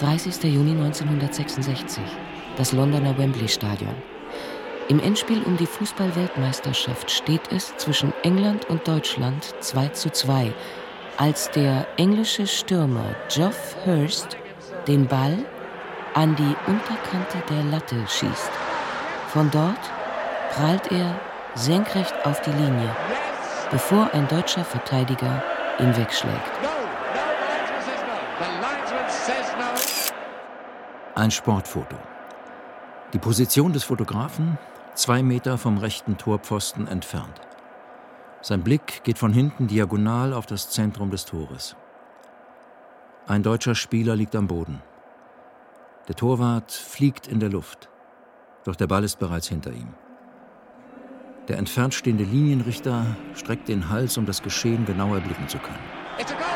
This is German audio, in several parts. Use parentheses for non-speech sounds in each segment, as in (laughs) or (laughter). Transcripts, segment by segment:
30. Juni 1966, das Londoner Wembley Stadion. Im Endspiel um die Fußball-Weltmeisterschaft steht es zwischen England und Deutschland 2 zu 2, als der englische Stürmer Geoff Hurst den Ball an die Unterkante der Latte schießt. Von dort prallt er senkrecht auf die Linie, bevor ein deutscher Verteidiger ihn wegschlägt. Ein Sportfoto. Die Position des Fotografen zwei Meter vom rechten Torpfosten entfernt. Sein Blick geht von hinten diagonal auf das Zentrum des Tores. Ein deutscher Spieler liegt am Boden. Der Torwart fliegt in der Luft, doch der Ball ist bereits hinter ihm. Der entfernt stehende Linienrichter streckt den Hals, um das Geschehen genauer erblicken zu können.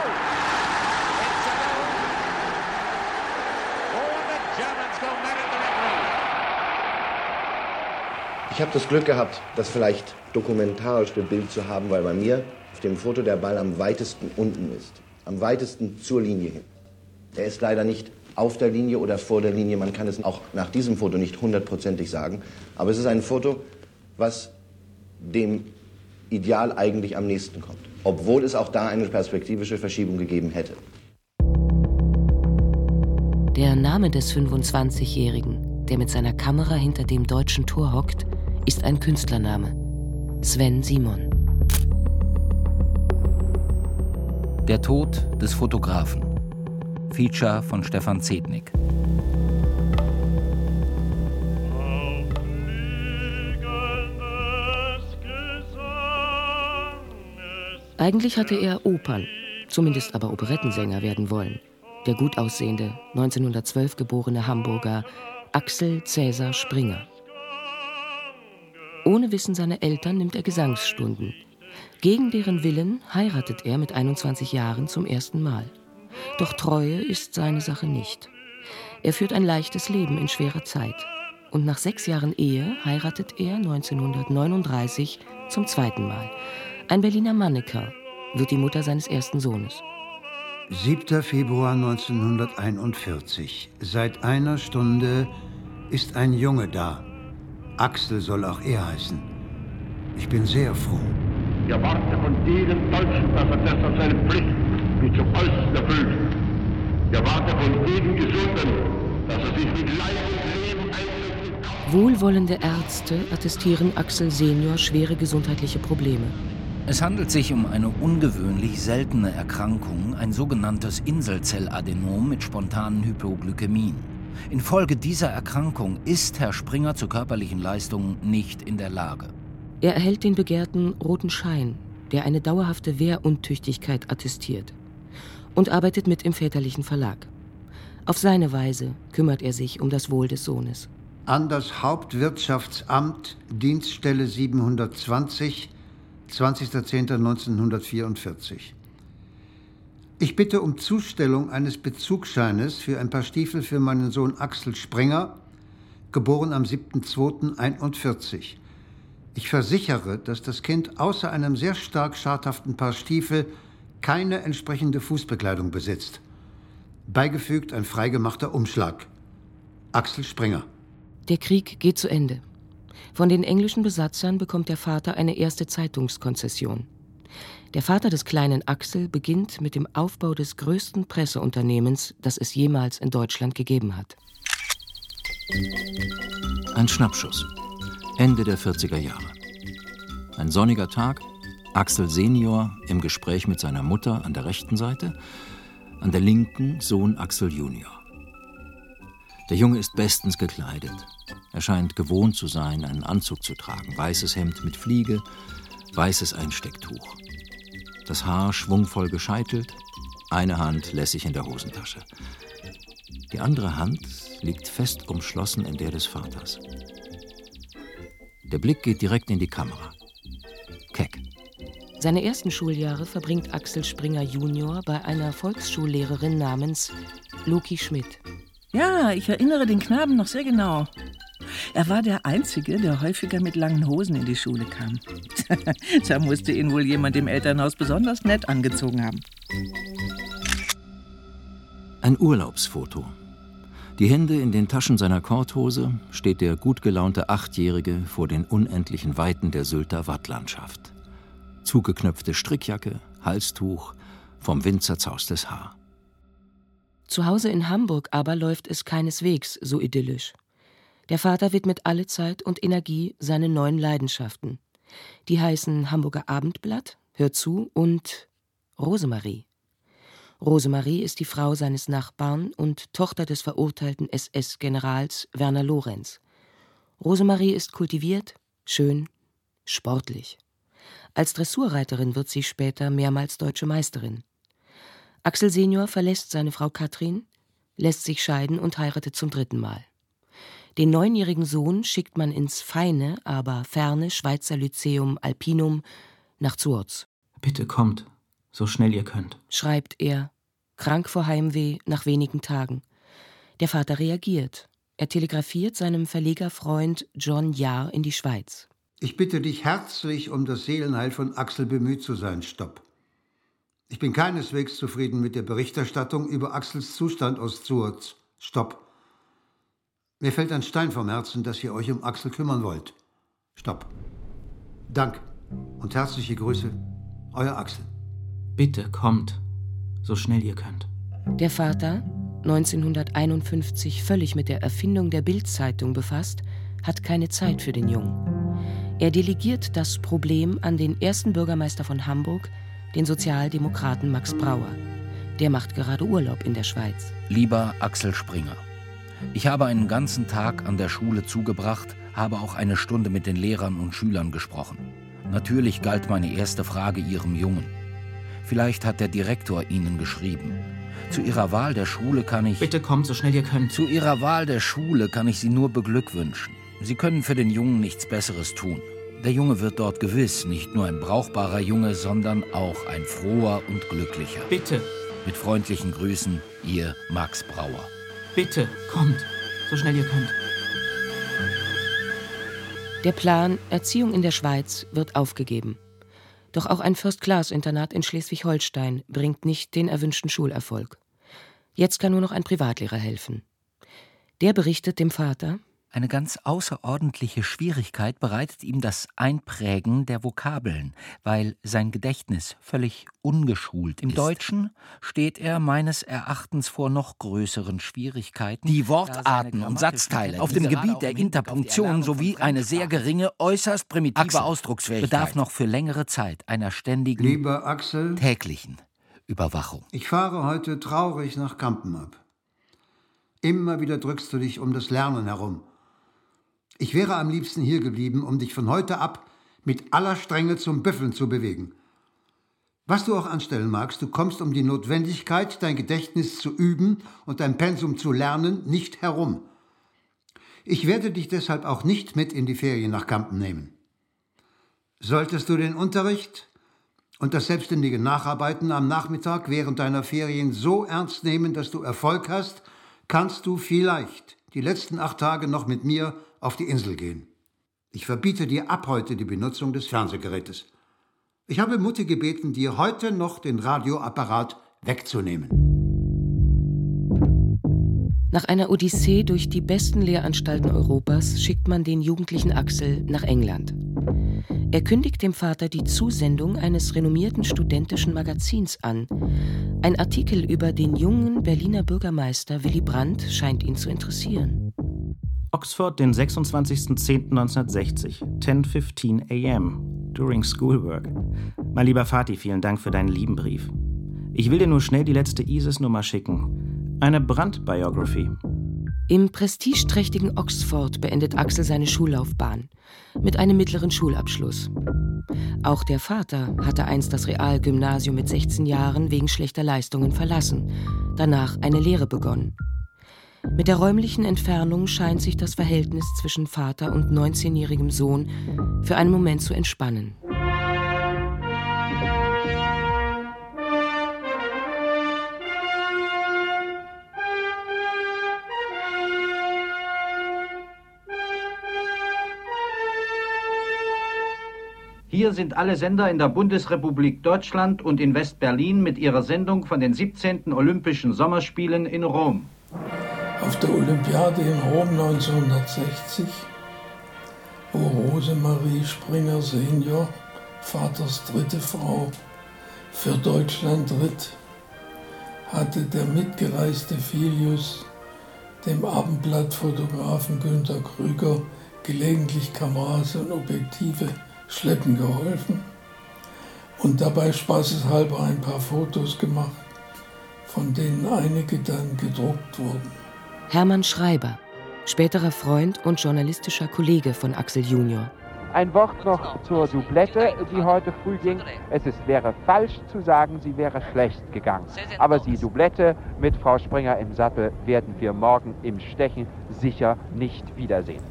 Ich habe das Glück gehabt, das vielleicht dokumentarischste Bild zu haben, weil bei mir auf dem Foto der Ball am weitesten unten ist. Am weitesten zur Linie hin. Er ist leider nicht auf der Linie oder vor der Linie. Man kann es auch nach diesem Foto nicht hundertprozentig sagen. Aber es ist ein Foto, was dem Ideal eigentlich am nächsten kommt. Obwohl es auch da eine perspektivische Verschiebung gegeben hätte. Der Name des 25-Jährigen, der mit seiner Kamera hinter dem deutschen Tor hockt, ist ein Künstlername. Sven Simon. Der Tod des Fotografen. Feature von Stefan Zednik. Eigentlich hatte er Opern, zumindest aber Operettensänger werden wollen. Der gut aussehende, 1912 geborene Hamburger Axel Cäsar Springer. Ohne Wissen seiner Eltern nimmt er Gesangsstunden. Gegen deren Willen heiratet er mit 21 Jahren zum ersten Mal. Doch Treue ist seine Sache nicht. Er führt ein leichtes Leben in schwerer Zeit. Und nach sechs Jahren Ehe heiratet er 1939 zum zweiten Mal. Ein Berliner Manneker wird die Mutter seines ersten Sohnes. 7. Februar 1941. Seit einer Stunde ist ein Junge da. Axel soll auch er heißen. Ich bin sehr froh. Ich erwarte von jedem Deutschen, dass er deshalb seine Pflicht wie zum Äußersten erfüllt. Ich erwarte von jedem Gesunden, dass er sich mit Leib und Leben einsetzt. Wohlwollende Ärzte attestieren Axel Senior schwere gesundheitliche Probleme. Es handelt sich um eine ungewöhnlich seltene Erkrankung, ein sogenanntes Inselzelladenom mit spontanen Hypoglykämien. Infolge dieser Erkrankung ist Herr Springer zu körperlichen Leistungen nicht in der Lage. Er erhält den begehrten roten Schein, der eine dauerhafte Wehruntüchtigkeit attestiert, und arbeitet mit im väterlichen Verlag. Auf seine Weise kümmert er sich um das Wohl des Sohnes. An das Hauptwirtschaftsamt, Dienststelle 720, 20.10.1944. Ich bitte um Zustellung eines Bezugsscheines für ein paar Stiefel für meinen Sohn Axel Sprenger, geboren am 7.2.41. Ich versichere, dass das Kind außer einem sehr stark schadhaften Paar Stiefel keine entsprechende Fußbekleidung besitzt. Beigefügt ein freigemachter Umschlag. Axel Sprenger. Der Krieg geht zu Ende. Von den englischen Besatzern bekommt der Vater eine erste Zeitungskonzession. Der Vater des kleinen Axel beginnt mit dem Aufbau des größten Presseunternehmens, das es jemals in Deutschland gegeben hat. Ein Schnappschuss. Ende der 40er Jahre. Ein sonniger Tag, Axel Senior im Gespräch mit seiner Mutter an der rechten Seite, an der linken Sohn Axel Junior. Der Junge ist bestens gekleidet. Er scheint gewohnt zu sein, einen Anzug zu tragen, weißes Hemd mit Fliege, weißes Einstecktuch das Haar schwungvoll gescheitelt, eine Hand lässig in der Hosentasche. Die andere Hand liegt fest umschlossen in der des Vaters. Der Blick geht direkt in die Kamera. Keck. Seine ersten Schuljahre verbringt Axel Springer Junior bei einer Volksschullehrerin namens Loki Schmidt. Ja, ich erinnere den Knaben noch sehr genau. Er war der Einzige, der häufiger mit langen Hosen in die Schule kam. (laughs) da musste ihn wohl jemand im Elternhaus besonders nett angezogen haben. Ein Urlaubsfoto. Die Hände in den Taschen seiner Korthose steht der gut gelaunte Achtjährige vor den unendlichen Weiten der Sylter Wattlandschaft. Zugeknöpfte Strickjacke, Halstuch, vom Wind zerzaustes Haar. Zu Hause in Hamburg aber läuft es keineswegs so idyllisch. Der Vater widmet alle Zeit und Energie seinen neuen Leidenschaften. Die heißen Hamburger Abendblatt, Hör zu und Rosemarie. Rosemarie ist die Frau seines Nachbarn und Tochter des verurteilten SS-Generals Werner Lorenz. Rosemarie ist kultiviert, schön, sportlich. Als Dressurreiterin wird sie später mehrmals deutsche Meisterin. Axel Senior verlässt seine Frau Katrin, lässt sich scheiden und heiratet zum dritten Mal. Den neunjährigen Sohn schickt man ins feine, aber ferne Schweizer Lyzeum Alpinum nach Zuoz. Bitte kommt, so schnell ihr könnt, schreibt er, krank vor Heimweh nach wenigen Tagen. Der Vater reagiert. Er telegrafiert seinem Verlegerfreund John Jahr in die Schweiz. Ich bitte dich herzlich, um das Seelenheil von Axel bemüht zu sein. Stopp. Ich bin keineswegs zufrieden mit der Berichterstattung über Axels Zustand aus Zurz. Stopp. Mir fällt ein Stein vom Herzen, dass ihr euch um Axel kümmern wollt. Stopp. Dank und herzliche Grüße, euer Axel. Bitte kommt so schnell ihr könnt. Der Vater, 1951 völlig mit der Erfindung der Bildzeitung befasst, hat keine Zeit für den Jungen. Er delegiert das Problem an den ersten Bürgermeister von Hamburg, den Sozialdemokraten Max Brauer. Der macht gerade Urlaub in der Schweiz. Lieber Axel Springer, ich habe einen ganzen Tag an der Schule zugebracht, habe auch eine Stunde mit den Lehrern und Schülern gesprochen. Natürlich galt meine erste Frage Ihrem Jungen. Vielleicht hat der Direktor Ihnen geschrieben. Zu Ihrer Wahl der Schule kann ich. Bitte kommt, so schnell ihr könnt. Zu Ihrer Wahl der Schule kann ich Sie nur beglückwünschen. Sie können für den Jungen nichts Besseres tun. Der Junge wird dort gewiss nicht nur ein brauchbarer Junge, sondern auch ein froher und glücklicher. Bitte. Mit freundlichen Grüßen, Ihr Max Brauer. Bitte, kommt, so schnell ihr könnt. Der Plan Erziehung in der Schweiz wird aufgegeben. Doch auch ein First-Class-Internat in Schleswig-Holstein bringt nicht den erwünschten Schulerfolg. Jetzt kann nur noch ein Privatlehrer helfen. Der berichtet dem Vater, eine ganz außerordentliche Schwierigkeit bereitet ihm das Einprägen der Vokabeln, weil sein Gedächtnis völlig ungeschult Im ist. Im Deutschen steht er meines Erachtens vor noch größeren Schwierigkeiten. Die Wortarten und Satzteile auf dem Gebiet der Interpunktion sowie eine sehr geringe, äußerst primitive Axel Ausdrucksfähigkeit bedarf noch für längere Zeit einer ständigen, Lieber Axel, täglichen Überwachung. Ich fahre heute traurig nach Kampen ab. Immer wieder drückst du dich um das Lernen herum. Ich wäre am liebsten hier geblieben, um dich von heute ab mit aller Strenge zum Büffeln zu bewegen. Was du auch anstellen magst, du kommst um die Notwendigkeit, dein Gedächtnis zu üben und dein Pensum zu lernen, nicht herum. Ich werde dich deshalb auch nicht mit in die Ferien nach Kampen nehmen. Solltest du den Unterricht und das selbstständige Nacharbeiten am Nachmittag während deiner Ferien so ernst nehmen, dass du Erfolg hast, kannst du vielleicht die letzten acht Tage noch mit mir auf die Insel gehen. Ich verbiete dir ab heute die Benutzung des Fernsehgerätes. Ich habe Mutti gebeten, dir heute noch den Radioapparat wegzunehmen. Nach einer Odyssee durch die besten Lehranstalten Europas schickt man den jugendlichen Axel nach England. Er kündigt dem Vater die Zusendung eines renommierten studentischen Magazins an. Ein Artikel über den jungen Berliner Bürgermeister Willy Brandt scheint ihn zu interessieren. Oxford, den 26.10.1960, 10.15 a.m., during schoolwork. Mein lieber Vati, vielen Dank für deinen lieben Brief. Ich will dir nur schnell die letzte ISIS-Nummer schicken. Eine Brand-Biography. Im prestigeträchtigen Oxford beendet Axel seine Schullaufbahn mit einem mittleren Schulabschluss. Auch der Vater hatte einst das Realgymnasium mit 16 Jahren wegen schlechter Leistungen verlassen, danach eine Lehre begonnen. Mit der räumlichen Entfernung scheint sich das Verhältnis zwischen Vater und 19-jährigem Sohn für einen Moment zu entspannen. Hier sind alle Sender in der Bundesrepublik Deutschland und in West-Berlin mit ihrer Sendung von den 17. Olympischen Sommerspielen in Rom. Auf der Olympiade in Rom 1960, wo Rosemarie Springer Senior, Vaters dritte Frau, für Deutschland ritt, hatte der mitgereiste Filius dem Abendblattfotografen Günter Krüger gelegentlich Kameras und Objektive schleppen geholfen und dabei spaßeshalber ein paar Fotos gemacht, von denen einige dann gedruckt wurden. Hermann Schreiber, späterer Freund und journalistischer Kollege von Axel Junior. Ein Wort noch zur Doublette, die heute früh ging. Es ist, wäre falsch zu sagen, sie wäre schlecht gegangen. Aber die Doublette mit Frau Springer im Sattel werden wir morgen im Stechen sicher nicht wiedersehen.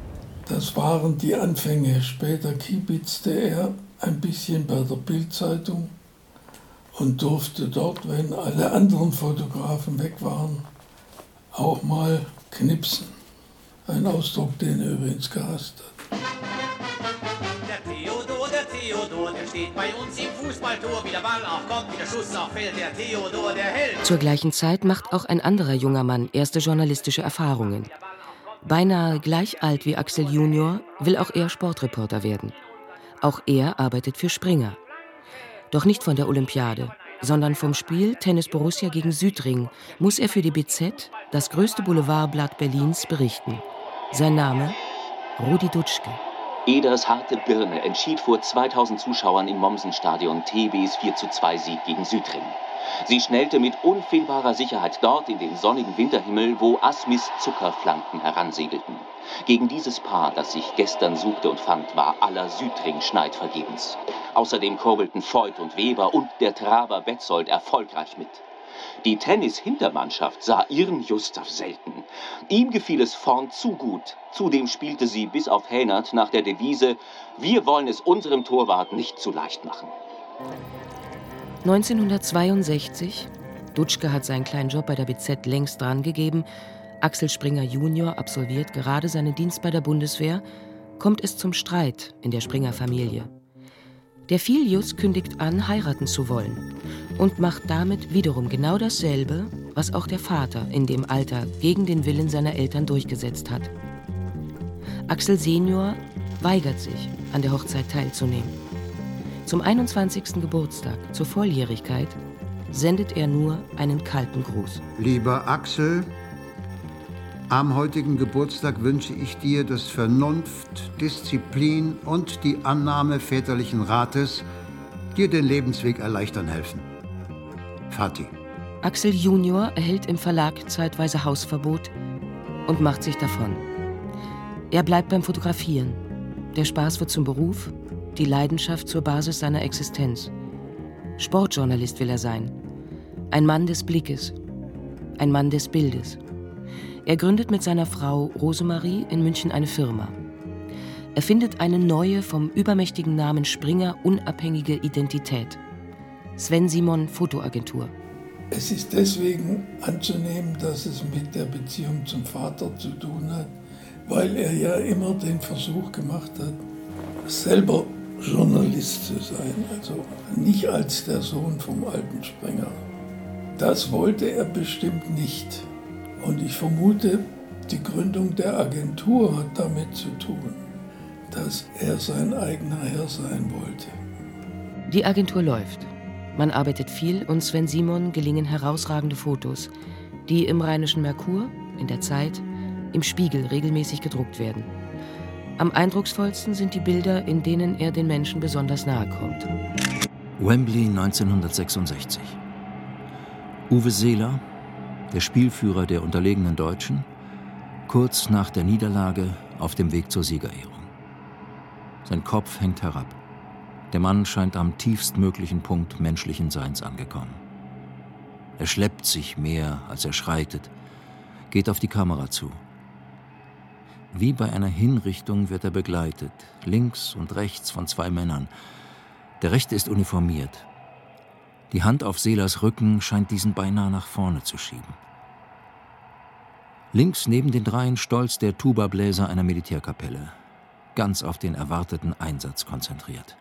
Das waren die Anfänge. Später kibitzte er ein bisschen bei der Bildzeitung und durfte dort, wenn alle anderen Fotografen weg waren, auch mal knipsen. Ein Ausdruck, den er übrigens gehasst hat. Theodor, der steht bei uns im Fußballtor. Wie der Ball auch kommt, wie der Schuss auch fällt, der Theodor, der Held. Zur gleichen Zeit macht auch ein anderer junger Mann erste journalistische Erfahrungen. Beinahe gleich alt wie Axel Junior will auch er Sportreporter werden. Auch er arbeitet für Springer. Doch nicht von der Olympiade, sondern vom Spiel Tennis Borussia gegen Südring muss er für die BZ, das größte Boulevardblatt Berlins, berichten. Sein Name? Rudi Dutschke. Eders harte Birne entschied vor 2000 Zuschauern im Mommsenstadion TBs 4:2 Sieg gegen Südring. Sie schnellte mit unfehlbarer Sicherheit dort in den sonnigen Winterhimmel, wo Asmis Zuckerflanken heransegelten. Gegen dieses Paar, das sich gestern suchte und fand, war aller Südring Schneid vergebens. Außerdem kurbelten Voigt und Weber und der Traber Betzold erfolgreich mit. Die Tennis-Hintermannschaft sah ihren Gustav selten. Ihm gefiel es vorn zu gut. Zudem spielte sie bis auf Hänert nach der Devise: Wir wollen es unserem Torwart nicht zu leicht machen. 1962, Dutschke hat seinen kleinen Job bei der BZ längst drangegeben, Axel Springer Junior absolviert gerade seinen Dienst bei der Bundeswehr, kommt es zum Streit in der Springer-Familie. Der Filius kündigt an, heiraten zu wollen und macht damit wiederum genau dasselbe, was auch der Vater in dem Alter gegen den Willen seiner Eltern durchgesetzt hat. Axel Senior weigert sich, an der Hochzeit teilzunehmen. Zum 21. Geburtstag, zur Volljährigkeit, sendet er nur einen kalten Gruß. Lieber Axel, am heutigen Geburtstag wünsche ich dir, dass Vernunft, Disziplin und die Annahme väterlichen Rates dir den Lebensweg erleichtern helfen. Fatih. Axel Junior erhält im Verlag zeitweise Hausverbot und macht sich davon. Er bleibt beim Fotografieren. Der Spaß wird zum Beruf, die Leidenschaft zur Basis seiner Existenz. Sportjournalist will er sein. Ein Mann des Blickes. Ein Mann des Bildes. Er gründet mit seiner Frau Rosemarie in München eine Firma. Er findet eine neue, vom übermächtigen Namen Springer unabhängige Identität. Sven Simon Fotoagentur. Es ist deswegen anzunehmen, dass es mit der Beziehung zum Vater zu tun hat, weil er ja immer den Versuch gemacht hat, selber Journalist zu sein, also nicht als der Sohn vom alten Springer. Das wollte er bestimmt nicht. Und ich vermute, die Gründung der Agentur hat damit zu tun, dass er sein eigener Herr sein wollte. Die Agentur läuft. Man arbeitet viel und Sven Simon gelingen herausragende Fotos, die im Rheinischen Merkur, in der Zeit, im Spiegel regelmäßig gedruckt werden. Am eindrucksvollsten sind die Bilder, in denen er den Menschen besonders nahe kommt. Wembley 1966. Uwe Seeler, der Spielführer der unterlegenen Deutschen, kurz nach der Niederlage auf dem Weg zur Siegerehrung. Sein Kopf hängt herab. Der Mann scheint am tiefstmöglichen Punkt menschlichen Seins angekommen. Er schleppt sich mehr, als er schreitet, geht auf die Kamera zu. Wie bei einer Hinrichtung wird er begleitet, links und rechts von zwei Männern. Der rechte ist uniformiert. Die Hand auf Seelers Rücken scheint diesen beinahe nach vorne zu schieben. Links neben den dreien stolz der Tubabläser einer Militärkapelle, ganz auf den erwarteten Einsatz konzentriert.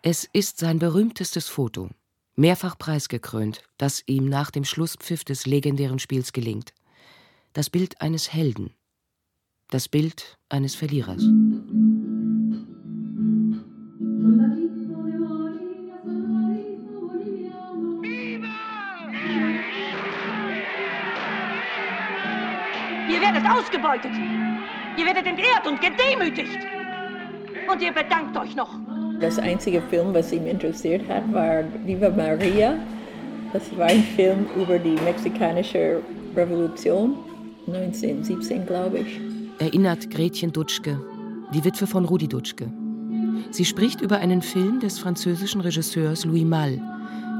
Es ist sein berühmtestes Foto, mehrfach preisgekrönt, das ihm nach dem Schlusspfiff des legendären Spiels gelingt. Das Bild eines Helden. Das Bild eines Verlierers. Werdet ausgebeutet. Ihr werdet entehrt und gedemütigt. Und ihr bedankt euch noch. Das einzige Film, was ihn interessiert hat, war Viva Maria. Das war ein Film über die mexikanische Revolution, 1917, glaube ich. Erinnert Gretchen Dutschke, die Witwe von Rudi Dutschke. Sie spricht über einen Film des französischen Regisseurs Louis Malle,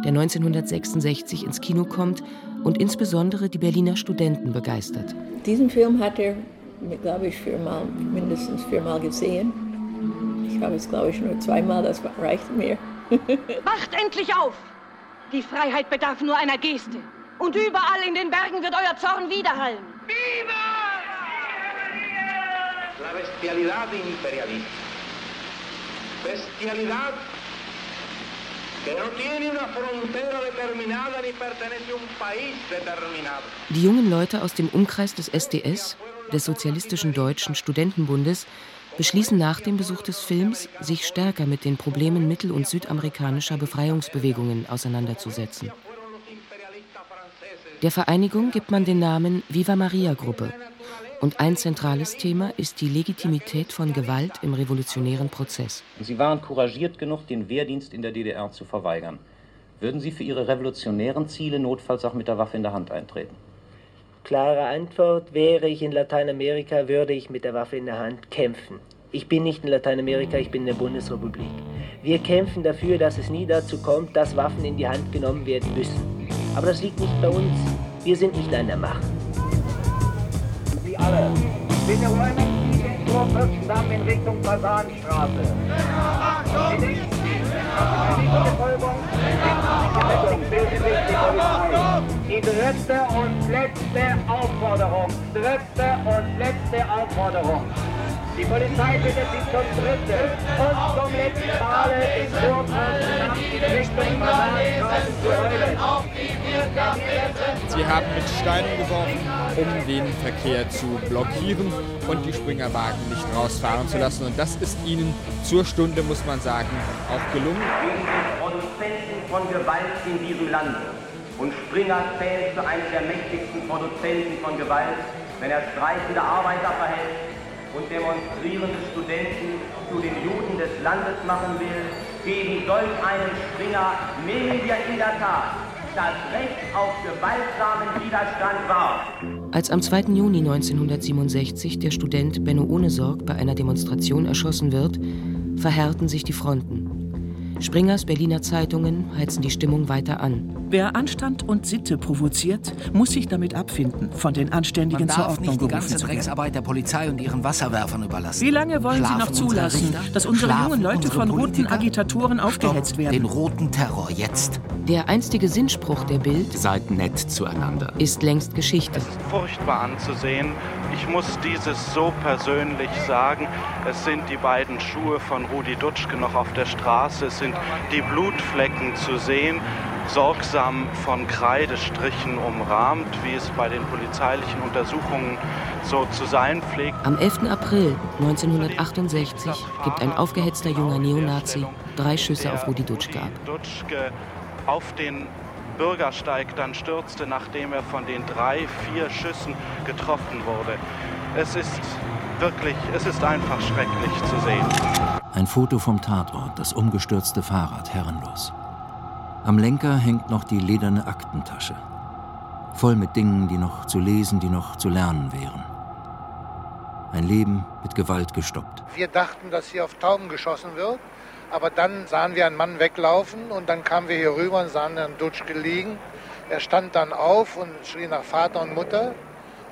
der 1966 ins Kino kommt und insbesondere die Berliner Studenten begeistert. Diesen Film hat er, glaube ich, viermal, mindestens viermal gesehen. Ich habe es, glaube ich, nur zweimal, das reicht mir. (laughs) Wacht endlich auf! Die Freiheit bedarf nur einer Geste. Und überall in den Bergen wird euer Zorn widerhallen. Viva! La bestialidad imperialista. Bestialidad Die jungen Leute aus dem Umkreis des SDS, des Sozialistischen Deutschen Studentenbundes, beschließen nach dem Besuch des Films, sich stärker mit den Problemen mittel- und südamerikanischer Befreiungsbewegungen auseinanderzusetzen. Der Vereinigung gibt man den Namen Viva Maria Gruppe. Und ein zentrales Thema ist die Legitimität von Gewalt im revolutionären Prozess. Sie waren couragiert genug, den Wehrdienst in der DDR zu verweigern. Würden Sie für Ihre revolutionären Ziele notfalls auch mit der Waffe in der Hand eintreten? Klare Antwort, wäre ich in Lateinamerika, würde ich mit der Waffe in der Hand kämpfen. Ich bin nicht in Lateinamerika, ich bin in der Bundesrepublik. Wir kämpfen dafür, dass es nie dazu kommt, dass Waffen in die Hand genommen werden müssen. Aber das liegt nicht bei uns. Wir sind nicht an der Macht. Alle, bitte räumen Sie den Tor Fürstendamm in Richtung Fasanstraße. Achtung! Die dritte und letzte Aufforderung. Dritte und letzte Aufforderung. Die Polizei bittet Sie zum dritten und zum letzten Male in. Sie haben mit Steinen geworfen, um den Verkehr zu blockieren und die Springerwagen nicht rausfahren zu lassen. Und das ist Ihnen zur Stunde, muss man sagen, auch gelungen. Wir sind Produzenten von Gewalt in diesem Land. Und Springer zählt zu einem der mächtigsten Produzenten von Gewalt, wenn er streikende Arbeiter verhält und demonstrierende Studenten zu den Juden des Landes machen will. Gegen solch einen Springer nehmen wir in der Tat das Recht auf gewaltsamen Widerstand wahr. Als am 2. Juni 1967 der Student Benno Ohnesorg bei einer Demonstration erschossen wird, verhärten sich die Fronten. Springers Berliner Zeitungen heizen die Stimmung weiter an. Wer Anstand und Sitte provoziert, muss sich damit abfinden, von den Anständigen Man zur darf Ordnung nicht die gerufen ganze zu werden. Drecksarbeit der Polizei und ihren Wasserwerfern überlassen. Wie lange wollen Sie noch Schlafen unsere zulassen, Richter? dass unsere Schlafen jungen Leute unsere von roten? Agitatoren aufgehetzt werden? Den roten Terror jetzt. Der einstige Sinnspruch der Bild Seid nett zueinander. ist längst Geschichte. furchtbar anzusehen. Ich muss dieses so persönlich sagen. Es sind die beiden Schuhe von Rudi Dutschke noch auf der Straße. Es sind die Blutflecken zu sehen, sorgsam von Kreidestrichen umrahmt, wie es bei den polizeilichen Untersuchungen so zu sein pflegt. Am 11. April 1968 gibt ein aufgehetzter junger Neonazi drei Schüsse auf Rudi Dutschke ab. Dutschke auf den Bürgersteig dann stürzte, nachdem er von den drei, vier Schüssen getroffen wurde. Es ist wirklich, es ist einfach schrecklich zu sehen. Ein Foto vom Tatort, das umgestürzte Fahrrad, herrenlos. Am Lenker hängt noch die lederne Aktentasche. Voll mit Dingen, die noch zu lesen, die noch zu lernen wären. Ein Leben mit Gewalt gestoppt. Wir dachten, dass hier auf Tauben geschossen wird. Aber dann sahen wir einen Mann weglaufen und dann kamen wir hier rüber und sahen Herrn Dutschke liegen. Er stand dann auf und schrie nach Vater und Mutter.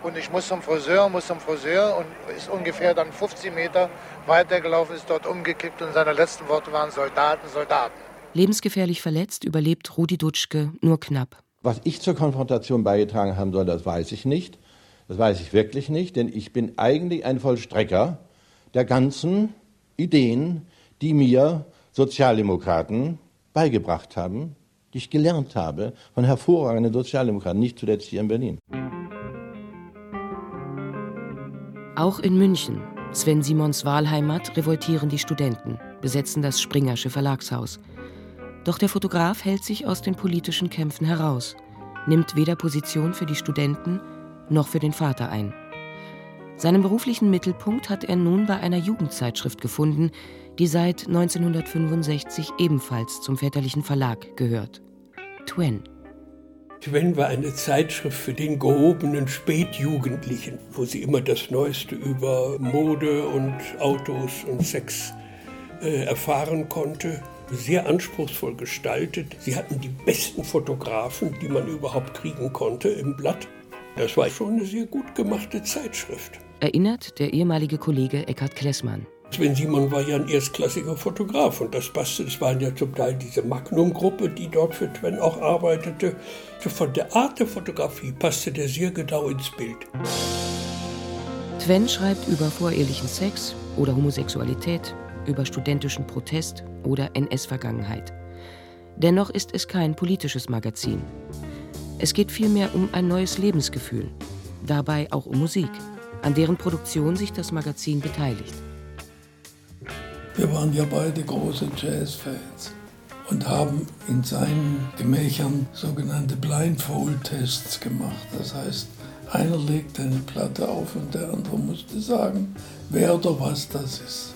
Und ich muss zum Friseur, muss zum Friseur und ist ungefähr dann 50 Meter weitergelaufen, ist dort umgekippt und seine letzten Worte waren Soldaten, Soldaten. Lebensgefährlich verletzt überlebt Rudi Dutschke nur knapp. Was ich zur Konfrontation beigetragen haben soll, das weiß ich nicht. Das weiß ich wirklich nicht, denn ich bin eigentlich ein Vollstrecker der ganzen Ideen, die mir Sozialdemokraten beigebracht haben, die ich gelernt habe von hervorragenden Sozialdemokraten, nicht zuletzt hier in Berlin. Auch in München, Sven Simons Wahlheimat, revoltieren die Studenten, besetzen das Springersche Verlagshaus. Doch der Fotograf hält sich aus den politischen Kämpfen heraus, nimmt weder Position für die Studenten noch für den Vater ein. Seinen beruflichen Mittelpunkt hat er nun bei einer Jugendzeitschrift gefunden, die seit 1965 ebenfalls zum väterlichen Verlag gehört. Twen. Twen war eine Zeitschrift für den gehobenen Spätjugendlichen, wo sie immer das Neueste über Mode und Autos und Sex äh, erfahren konnte. Sehr anspruchsvoll gestaltet. Sie hatten die besten Fotografen, die man überhaupt kriegen konnte im Blatt. Das war schon eine sehr gut gemachte Zeitschrift. Erinnert der ehemalige Kollege Eckhard Klessmann. Sven Simon war ja ein erstklassiger Fotograf und das passte. Es waren ja zum Teil diese Magnum-Gruppe, die dort für Twen auch arbeitete. Von der Art der Fotografie passte der sehr genau ins Bild. Twen schreibt über vorehelichen Sex oder Homosexualität, über studentischen Protest oder NS-Vergangenheit. Dennoch ist es kein politisches Magazin. Es geht vielmehr um ein neues Lebensgefühl, dabei auch um Musik, an deren Produktion sich das Magazin beteiligt. Wir waren ja beide große Jazzfans und haben in seinen Gemächern sogenannte Blindfold-Tests gemacht. Das heißt, einer legt eine Platte auf und der andere musste sagen, wer oder was das ist.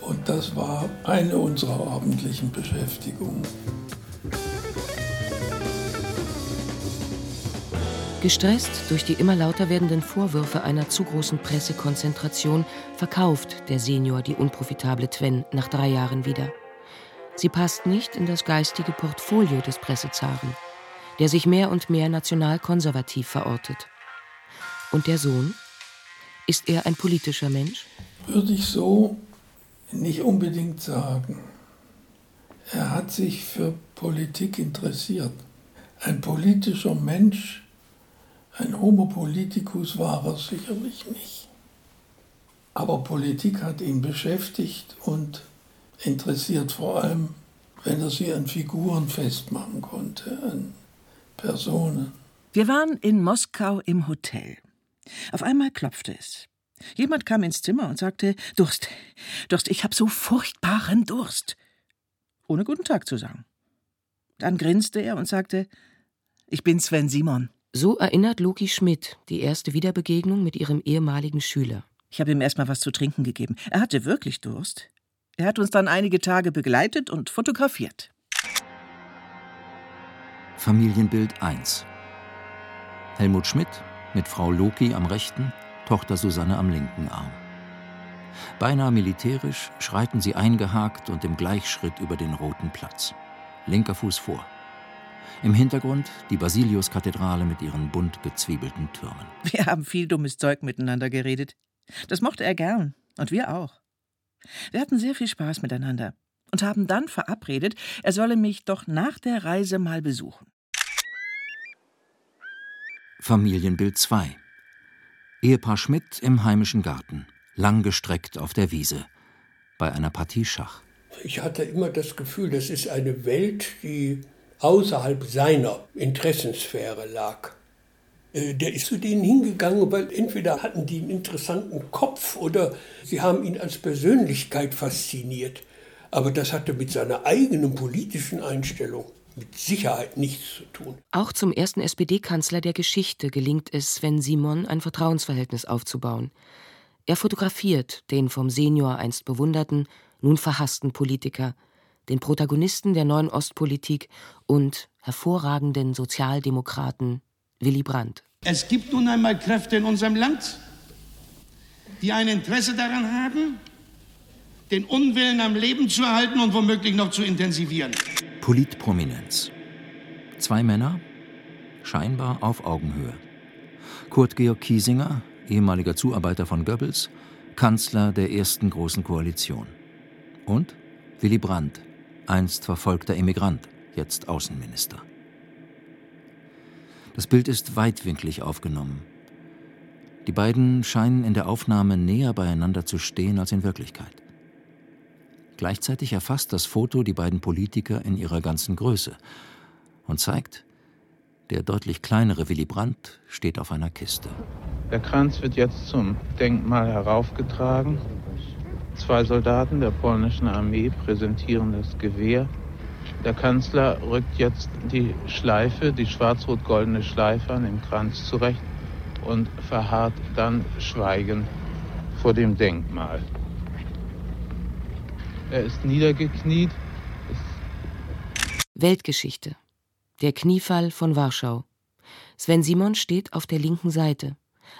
Und das war eine unserer abendlichen Beschäftigungen. Gestresst durch die immer lauter werdenden Vorwürfe einer zu großen Pressekonzentration verkauft der Senior die unprofitable Twen nach drei Jahren wieder. Sie passt nicht in das geistige Portfolio des Pressezaren, der sich mehr und mehr nationalkonservativ verortet. Und der Sohn? Ist er ein politischer Mensch? Würde ich so nicht unbedingt sagen. Er hat sich für Politik interessiert. Ein politischer Mensch ein Homo politicus war er sicherlich nicht. Aber Politik hat ihn beschäftigt und interessiert vor allem, wenn er sie an Figuren festmachen konnte, an Personen. Wir waren in Moskau im Hotel. Auf einmal klopfte es. Jemand kam ins Zimmer und sagte: Durst, Durst, ich habe so furchtbaren Durst. Ohne guten Tag zu sagen. Dann grinste er und sagte: Ich bin Sven Simon. So erinnert Loki Schmidt die erste Wiederbegegnung mit ihrem ehemaligen Schüler. Ich habe ihm erstmal was zu trinken gegeben. Er hatte wirklich Durst. Er hat uns dann einige Tage begleitet und fotografiert. Familienbild 1 Helmut Schmidt mit Frau Loki am rechten, Tochter Susanne am linken Arm. Beinahe militärisch schreiten sie eingehakt und im Gleichschritt über den roten Platz. Linker Fuß vor. Im Hintergrund die Basiliuskathedrale mit ihren bunt gezwiebelten Türmen. Wir haben viel dummes Zeug miteinander geredet. Das mochte er gern. Und wir auch. Wir hatten sehr viel Spaß miteinander und haben dann verabredet, er solle mich doch nach der Reise mal besuchen. Familienbild 2 Ehepaar Schmidt im heimischen Garten, langgestreckt auf der Wiese, bei einer Partie Schach. Ich hatte immer das Gefühl, das ist eine Welt, die außerhalb seiner Interessensphäre lag. Äh, der ist zu denen hingegangen, weil entweder hatten die einen interessanten Kopf oder sie haben ihn als Persönlichkeit fasziniert. Aber das hatte mit seiner eigenen politischen Einstellung mit Sicherheit nichts zu tun. Auch zum ersten SPD-Kanzler der Geschichte gelingt es Sven Simon, ein Vertrauensverhältnis aufzubauen. Er fotografiert den vom Senior einst bewunderten, nun verhassten Politiker – den Protagonisten der neuen Ostpolitik und hervorragenden Sozialdemokraten Willy Brandt. Es gibt nun einmal Kräfte in unserem Land, die ein Interesse daran haben, den Unwillen am Leben zu erhalten und womöglich noch zu intensivieren. Politprominenz. Zwei Männer, scheinbar auf Augenhöhe. Kurt Georg Kiesinger, ehemaliger Zuarbeiter von Goebbels, Kanzler der ersten großen Koalition. Und Willy Brandt, einst verfolgter Emigrant, jetzt Außenminister. Das Bild ist weitwinklig aufgenommen. Die beiden scheinen in der Aufnahme näher beieinander zu stehen als in Wirklichkeit. Gleichzeitig erfasst das Foto die beiden Politiker in ihrer ganzen Größe und zeigt, Der deutlich kleinere Willy Brandt steht auf einer Kiste. Der Kranz wird jetzt zum Denkmal heraufgetragen. Zwei Soldaten der polnischen Armee präsentieren das Gewehr. Der Kanzler rückt jetzt die Schleife, die schwarz-rot-goldene Schleife an dem Kranz zurecht und verharrt dann schweigend vor dem Denkmal. Er ist niedergekniet. Weltgeschichte. Der Kniefall von Warschau. Sven Simon steht auf der linken Seite,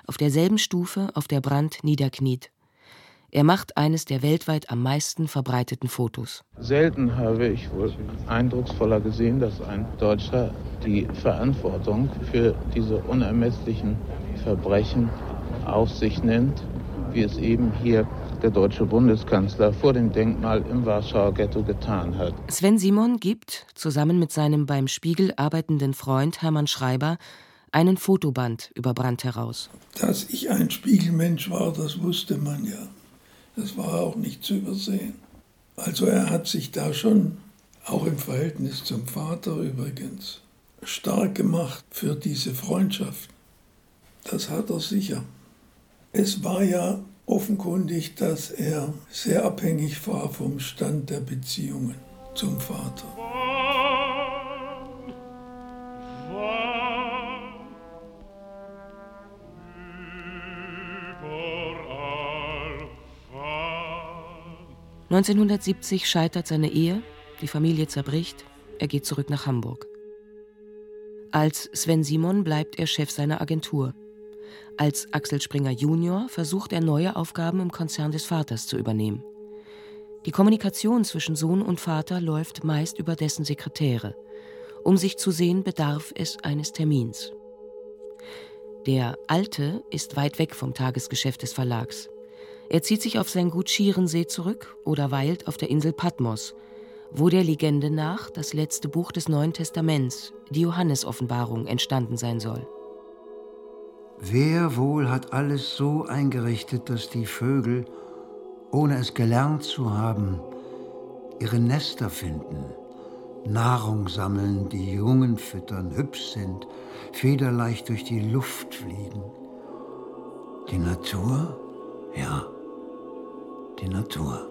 auf derselben Stufe, auf der Brand niederkniet. Er macht eines der weltweit am meisten verbreiteten Fotos. Selten habe ich wohl eindrucksvoller gesehen, dass ein Deutscher die Verantwortung für diese unermesslichen Verbrechen auf sich nimmt, wie es eben hier der deutsche Bundeskanzler vor dem Denkmal im Warschauer Ghetto getan hat. Sven Simon gibt, zusammen mit seinem beim Spiegel arbeitenden Freund Hermann Schreiber, einen Fotoband über Brandt heraus. Dass ich ein Spiegelmensch war, das wusste man ja. Das war auch nicht zu übersehen. Also er hat sich da schon, auch im Verhältnis zum Vater übrigens, stark gemacht für diese Freundschaft. Das hat er sicher. Es war ja offenkundig, dass er sehr abhängig war vom Stand der Beziehungen zum Vater. ...1970 scheitert seine Ehe, die Familie zerbricht, er geht zurück nach Hamburg. Als Sven Simon bleibt er Chef seiner Agentur. Als Axel Springer Junior versucht er neue Aufgaben im Konzern des Vaters zu übernehmen. Die Kommunikation zwischen Sohn und Vater läuft meist über dessen Sekretäre. Um sich zu sehen, bedarf es eines Termins. Der Alte ist weit weg vom Tagesgeschäft des Verlags. Er zieht sich auf sein Gut Schierensee zurück oder weilt auf der Insel Patmos, wo der Legende nach das letzte Buch des Neuen Testaments, die Johannesoffenbarung, entstanden sein soll. Wer wohl hat alles so eingerichtet, dass die Vögel, ohne es gelernt zu haben, ihre Nester finden, Nahrung sammeln, die Jungen füttern, hübsch sind, federleicht durch die Luft fliegen? Die Natur? Ja, die Natur.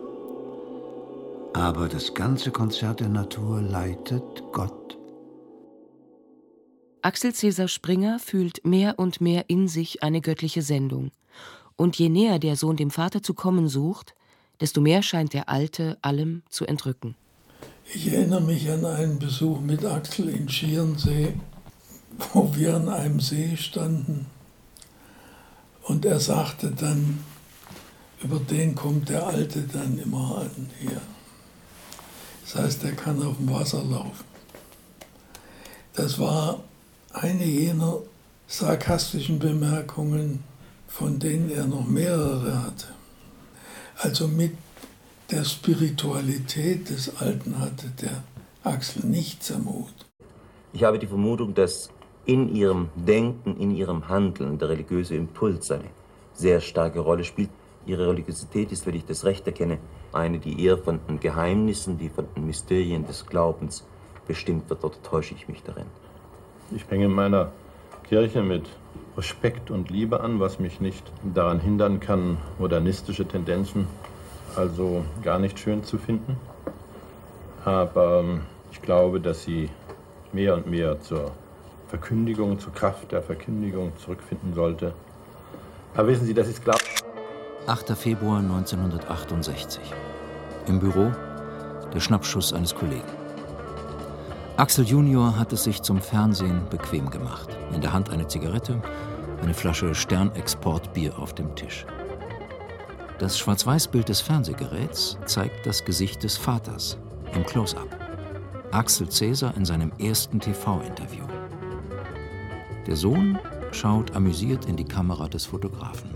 Aber das ganze Konzert der Natur leitet Gott. Axel Cäsar Springer fühlt mehr und mehr in sich eine göttliche Sendung. Und je näher der Sohn dem Vater zu kommen sucht, desto mehr scheint der Alte allem zu entrücken. Ich erinnere mich an einen Besuch mit Axel in Schierensee, wo wir an einem See standen. Und er sagte dann, über den kommt der Alte dann immer an hier. Das heißt, er kann auf dem Wasser laufen. Das war eine jener sarkastischen Bemerkungen, von denen er noch mehrere hatte. Also mit der Spiritualität des Alten hatte der Axel nichts am Hut. Ich habe die Vermutung, dass in ihrem Denken, in ihrem Handeln der religiöse Impuls eine sehr starke Rolle spielt. Ihre Religiosität ist, wenn ich das recht erkenne, eine, die eher von den Geheimnissen, die von den Mysterien des Glaubens bestimmt wird. Oder täusche ich mich darin? Ich hänge in meiner Kirche mit Respekt und Liebe an, was mich nicht daran hindern kann, modernistische Tendenzen also gar nicht schön zu finden. Aber ähm, ich glaube, dass sie mehr und mehr zur Verkündigung, zur Kraft der Verkündigung zurückfinden sollte. Aber wissen Sie, das ist klar. 8. Februar 1968. Im Büro der Schnappschuss eines Kollegen. Axel Junior hat es sich zum Fernsehen bequem gemacht. In der Hand eine Zigarette, eine Flasche Sternexportbier auf dem Tisch. Das Schwarz-Weiß-Bild des Fernsehgeräts zeigt das Gesicht des Vaters im Close-up. Axel Cäsar in seinem ersten TV-Interview. Der Sohn schaut amüsiert in die Kamera des Fotografen.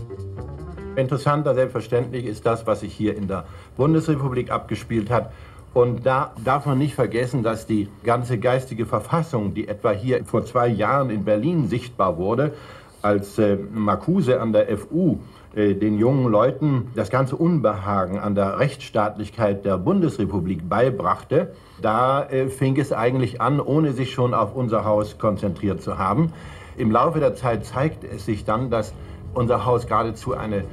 Interessanter selbstverständlich ist das, was sich hier in der Bundesrepublik abgespielt hat. Und da darf man nicht vergessen, dass die ganze geistige Verfassung, die etwa hier vor zwei Jahren in Berlin sichtbar wurde, als äh, Marcuse an der FU äh, den jungen Leuten das ganze Unbehagen an der Rechtsstaatlichkeit der Bundesrepublik beibrachte, da äh, fing es eigentlich an, ohne sich schon auf unser Haus konzentriert zu haben. Im Laufe der Zeit zeigte es sich dann, dass unser Haus geradezu eine äh,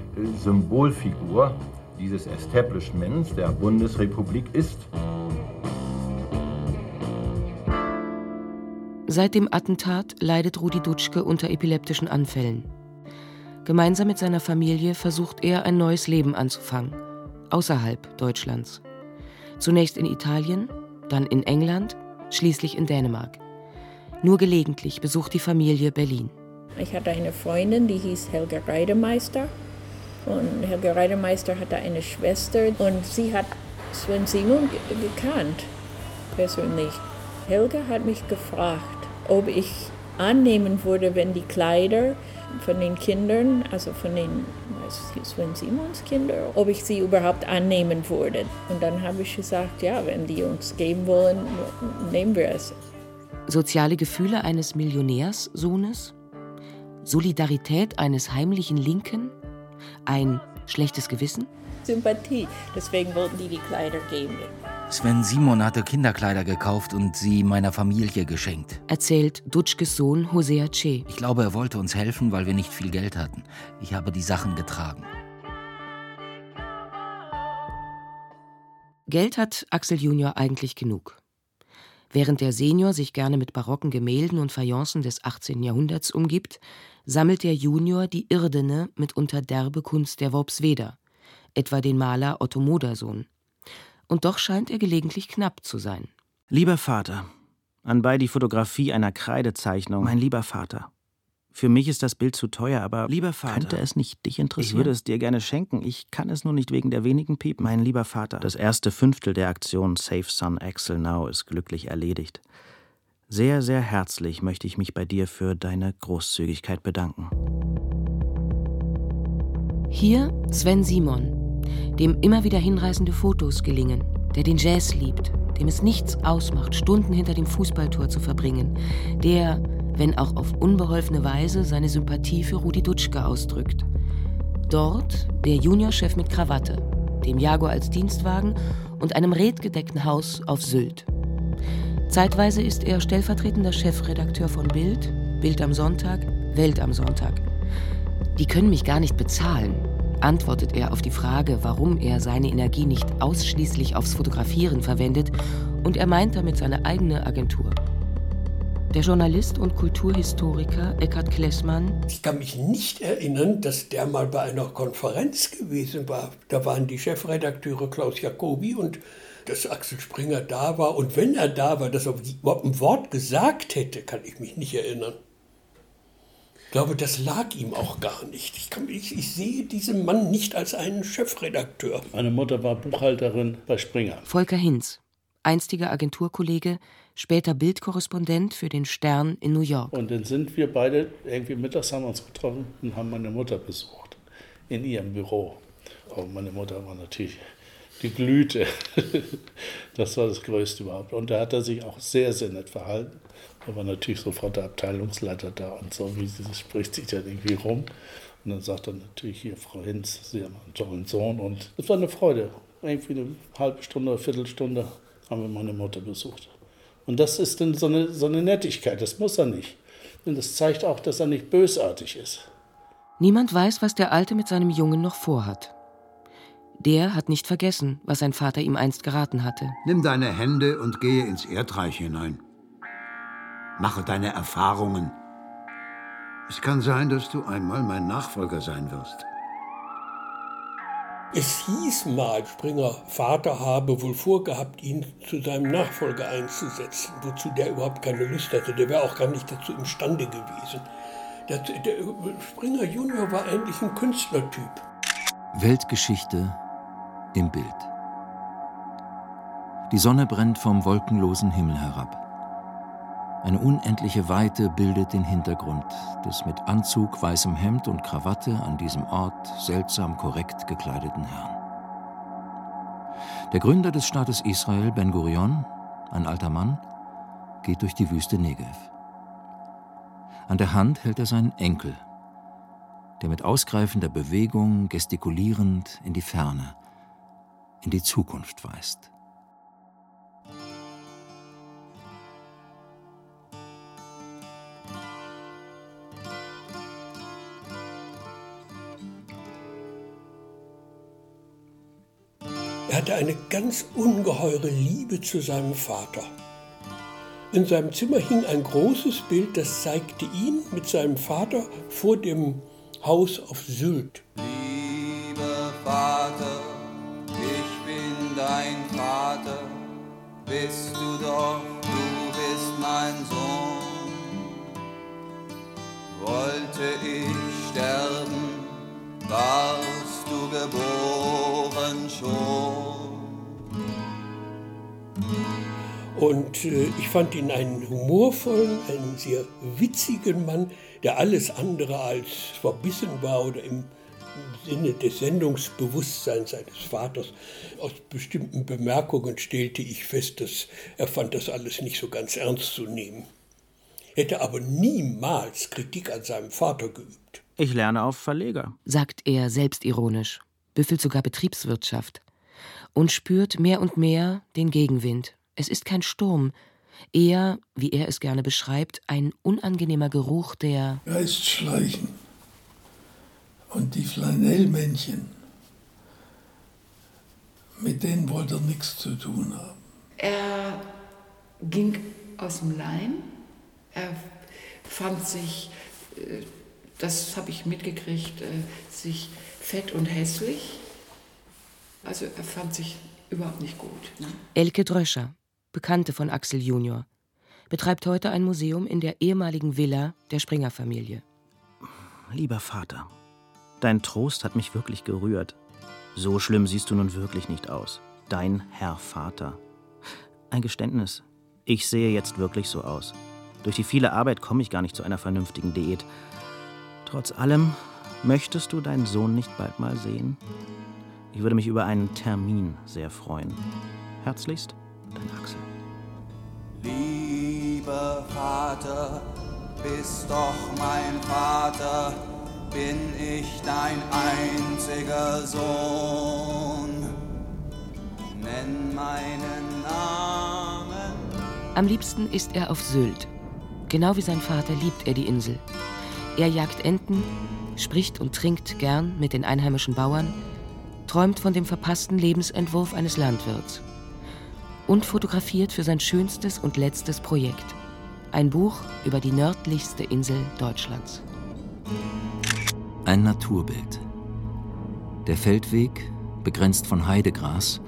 Symbolfigur dieses Establishments der Bundesrepublik ist. Seit dem Attentat leidet Rudi Dutschke unter epileptischen Anfällen. Gemeinsam mit seiner Familie versucht er, ein neues Leben anzufangen, außerhalb Deutschlands. Zunächst in Italien, dann in England, schließlich in Dänemark. Nur gelegentlich besucht die Familie Berlin. Ich hatte eine Freundin, die hieß Helga Reidemeister. Und Helga Reidemeister hatte eine Schwester und sie hat Sven Simon gekannt, persönlich. Helga hat mich gefragt, ob ich annehmen würde, wenn die Kleider von den Kindern, also von den Sven Simons Kindern, ob ich sie überhaupt annehmen würde. Und dann habe ich gesagt, ja, wenn die uns geben wollen, nehmen wir es. Soziale Gefühle eines Millionärssohnes? Solidarität eines heimlichen Linken? Ein schlechtes Gewissen? Sympathie. Deswegen wollten die die Kleider geben. Sven Simon hatte Kinderkleider gekauft und sie meiner Familie geschenkt. Erzählt Dutschkes Sohn Hosea Che. Ich glaube, er wollte uns helfen, weil wir nicht viel Geld hatten. Ich habe die Sachen getragen. Geld hat Axel Junior eigentlich genug. Während der Senior sich gerne mit barocken Gemälden und Fayencen des 18. Jahrhunderts umgibt, sammelt der Junior die irdene, mitunter derbe Kunst der Worpsweder, etwa den Maler Otto Modersohn und doch scheint er gelegentlich knapp zu sein. Lieber Vater, anbei die Fotografie einer Kreidezeichnung, mein lieber Vater. Für mich ist das Bild zu teuer, aber lieber Vater, könnte es nicht dich interessieren? Ich würde es dir gerne schenken. Ich kann es nur nicht wegen der wenigen Piepen. Mein lieber Vater, das erste Fünftel der Aktion Save Son Axel Now ist glücklich erledigt. Sehr, sehr herzlich möchte ich mich bei dir für deine Großzügigkeit bedanken. Hier Sven Simon, dem immer wieder hinreißende Fotos gelingen, der den Jazz liebt, dem es nichts ausmacht, Stunden hinter dem Fußballtor zu verbringen, der, wenn auch auf unbeholfene Weise, seine Sympathie für Rudi Dutschke ausdrückt. Dort der Juniorchef mit Krawatte, dem Jaguar als Dienstwagen und einem redgedeckten Haus auf Sylt. Zeitweise ist er stellvertretender Chefredakteur von Bild, Bild am Sonntag, Welt am Sonntag. Die können mich gar nicht bezahlen, antwortet er auf die Frage, warum er seine Energie nicht ausschließlich aufs Fotografieren verwendet, und er meint damit seine eigene Agentur. Der Journalist und Kulturhistoriker Eckhard Klessmann. Ich kann mich nicht erinnern, dass der mal bei einer Konferenz gewesen war. Da waren die Chefredakteure Klaus Jacobi und dass Axel Springer da war. Und wenn er da war, dass er überhaupt ein Wort gesagt hätte, kann ich mich nicht erinnern glaube, das lag ihm auch gar nicht. Ich, kann, ich, ich sehe diesen Mann nicht als einen Chefredakteur. Meine Mutter war Buchhalterin bei Springer. Volker Hinz, einstiger Agenturkollege, später Bildkorrespondent für den Stern in New York. Und dann sind wir beide irgendwie mittags haben uns getroffen und haben meine Mutter besucht in ihrem Büro. Aber meine Mutter war natürlich die Glüte. (laughs) Das war das Größte überhaupt. Und da hat er sich auch sehr, sehr nett verhalten. Da war natürlich sofort der Abteilungsleiter da und so, wie sie spricht sich dann irgendwie rum. Und dann sagt er natürlich hier, Frau Hinz, Sie haben einen tollen Sohn. Und es war eine Freude. Irgendwie eine halbe Stunde, eine Viertelstunde haben wir meine Mutter besucht. Und das ist dann so eine, so eine Nettigkeit, das muss er nicht. Und das zeigt auch, dass er nicht bösartig ist. Niemand weiß, was der Alte mit seinem Jungen noch vorhat. Der hat nicht vergessen, was sein Vater ihm einst geraten hatte. Nimm deine Hände und gehe ins Erdreich hinein. Mache deine Erfahrungen. Es kann sein, dass du einmal mein Nachfolger sein wirst. Es hieß mal, Springer Vater habe wohl vorgehabt, ihn zu seinem Nachfolger einzusetzen, wozu der überhaupt keine Lust hatte. Der wäre auch gar nicht dazu imstande gewesen. Der, der Springer Junior war eigentlich ein Künstlertyp. Weltgeschichte im Bild. Die Sonne brennt vom wolkenlosen Himmel herab. Eine unendliche Weite bildet den Hintergrund des mit Anzug, weißem Hemd und Krawatte an diesem Ort seltsam korrekt gekleideten Herrn. Der Gründer des Staates Israel, Ben Gurion, ein alter Mann, geht durch die Wüste Negev. An der Hand hält er seinen Enkel, der mit ausgreifender Bewegung, gestikulierend in die Ferne, in die Zukunft weist. Er hatte eine ganz ungeheure Liebe zu seinem Vater. In seinem Zimmer hing ein großes Bild, das zeigte ihn mit seinem Vater vor dem Haus auf Sylt. Bist du doch, du bist mein Sohn. Wollte ich sterben, warst du geboren schon. Und äh, ich fand ihn einen humorvollen, einen sehr witzigen Mann, der alles andere als verbissen war oder im Sinne des Sendungsbewusstseins seines Vaters. Aus bestimmten Bemerkungen stellte ich fest, dass er fand das alles nicht so ganz ernst zu nehmen. Hätte aber niemals Kritik an seinem Vater geübt. Ich lerne auf Verleger, sagt er selbstironisch, büffelt sogar Betriebswirtschaft und spürt mehr und mehr den Gegenwind. Es ist kein Sturm, eher, wie er es gerne beschreibt, ein unangenehmer Geruch der Geistschleichen und die Flanellmännchen. Mit denen wollte er nichts zu tun haben. Er ging aus dem Leim. Er fand sich, äh, das habe ich mitgekriegt, äh, sich fett und hässlich. Also er fand sich überhaupt nicht gut. Ne? Elke Dröscher, Bekannte von Axel Junior, betreibt heute ein Museum in der ehemaligen Villa der Springer-Familie. Lieber Vater, dein Trost hat mich wirklich gerührt. So schlimm siehst du nun wirklich nicht aus. Dein Herr Vater. Ein Geständnis. Ich sehe jetzt wirklich so aus. Durch die viele Arbeit komme ich gar nicht zu einer vernünftigen Diät. Trotz allem, möchtest du deinen Sohn nicht bald mal sehen? Ich würde mich über einen Termin sehr freuen. Herzlichst, dein Axel. Lieber Vater, bist doch mein Vater, bin ich dein einziger Sohn. Nenn meinen Namen. Am liebsten ist er auf Sylt. Genau wie sein Vater liebt er die Insel. Er jagt Enten, spricht und trinkt gern mit den einheimischen Bauern, träumt von dem verpassten Lebensentwurf eines Landwirts und fotografiert für sein schönstes und letztes Projekt. Ein Buch über die nördlichste Insel Deutschlands. Ein Naturbild. Der Feldweg, begrenzt von Heidegras,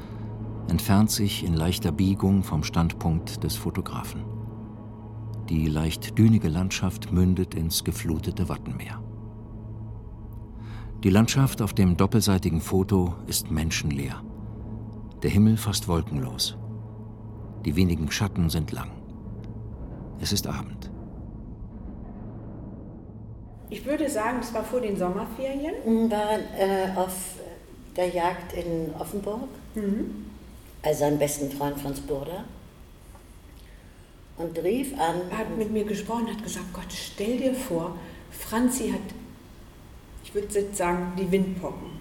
entfernt sich in leichter Biegung vom Standpunkt des Fotografen. Die leicht dünige Landschaft mündet ins geflutete Wattenmeer. Die Landschaft auf dem doppelseitigen Foto ist menschenleer. Der Himmel fast wolkenlos. Die wenigen Schatten sind lang. Es ist Abend. Ich würde sagen, es war vor den Sommerferien. Wir waren äh, auf der Jagd in Offenburg. Mhm. Also seinen besten Freund Franz Burda. Und rief an. Er hat mit mir gesprochen, hat gesagt: Gott, stell dir vor, Franzi hat, ich würde jetzt sagen, die Windpocken.